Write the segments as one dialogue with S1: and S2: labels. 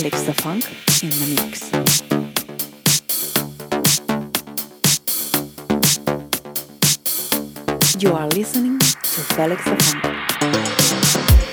S1: Felix Da Funk in the mix. You are listening to Felix Da Funk.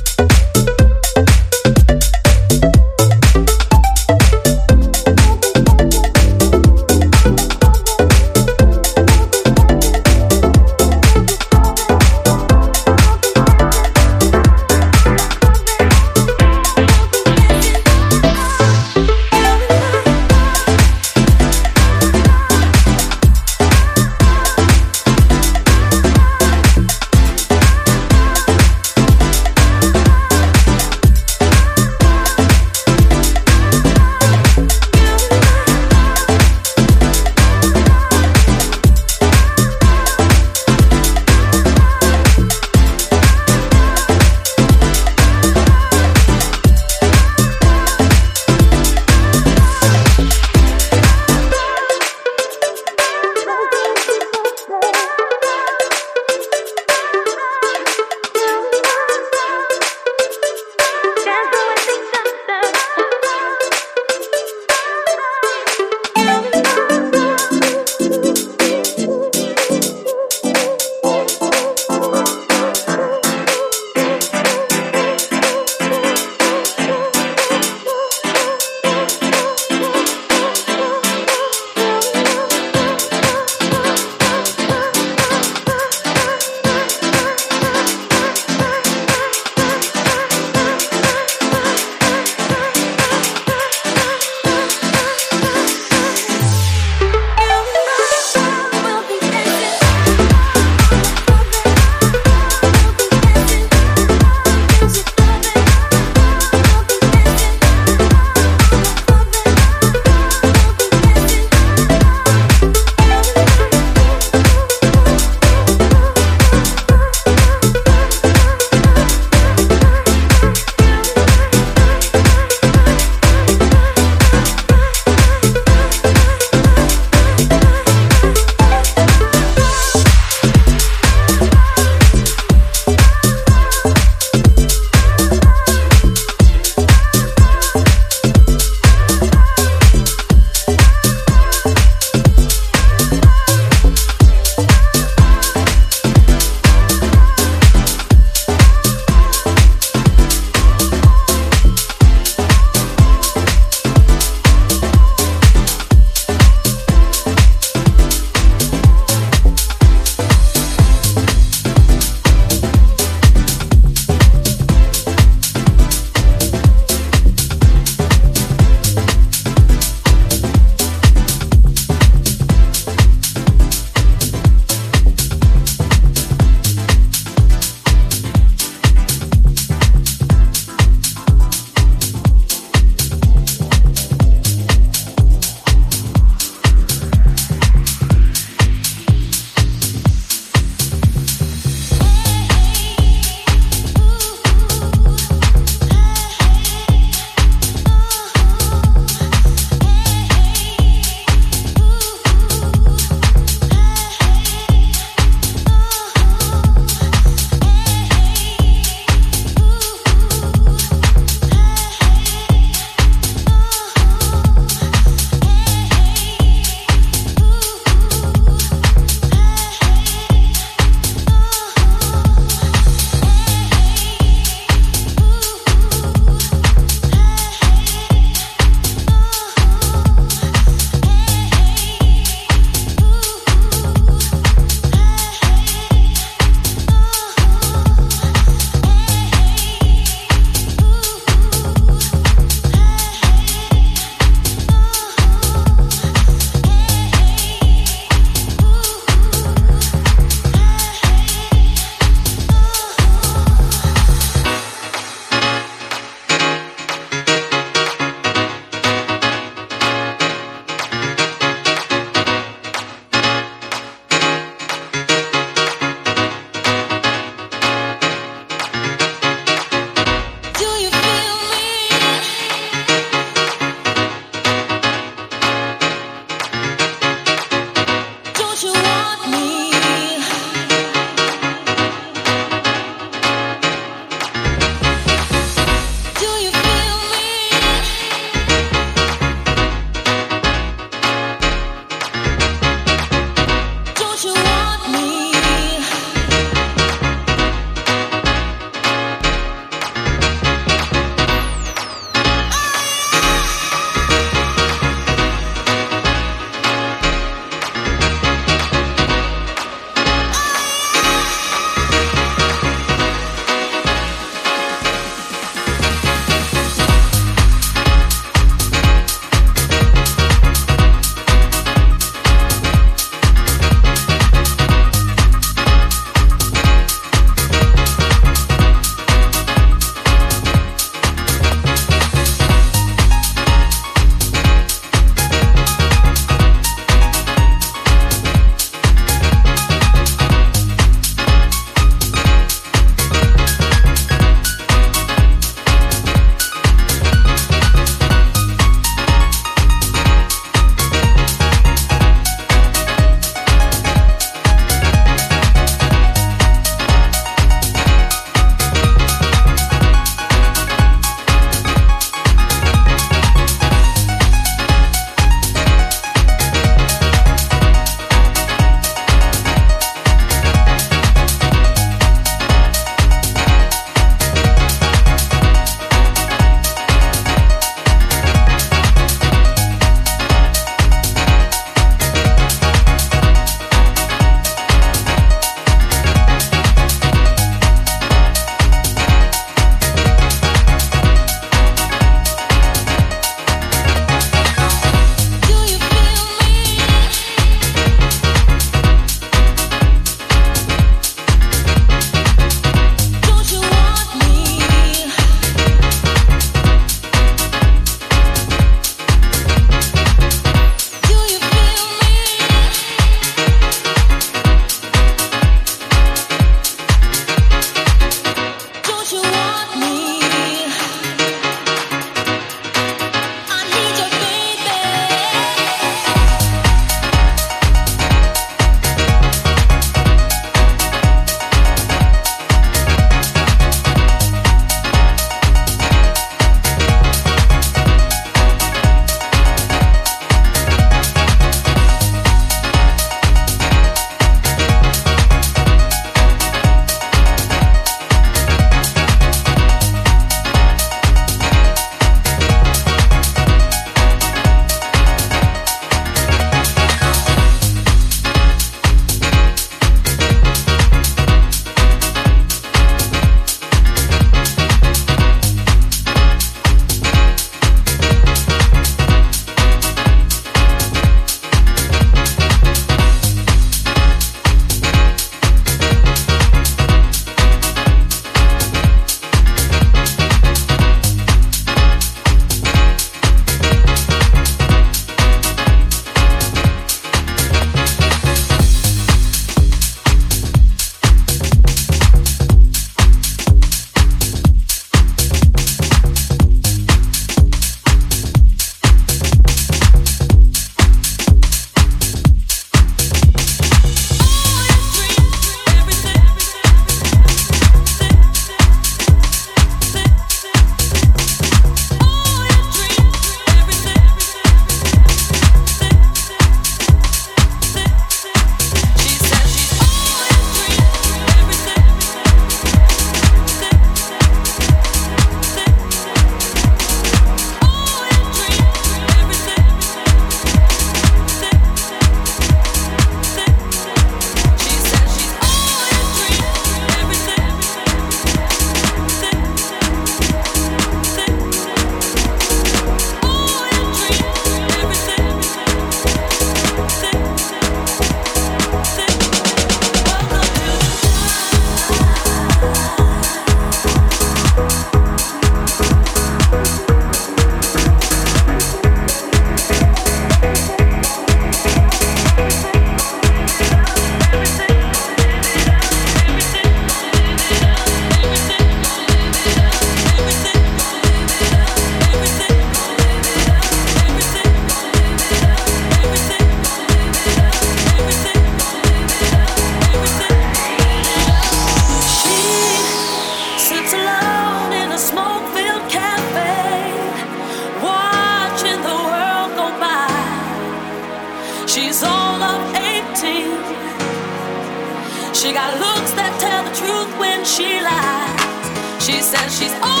S2: She got looks that tell the truth when she lies. She says she's.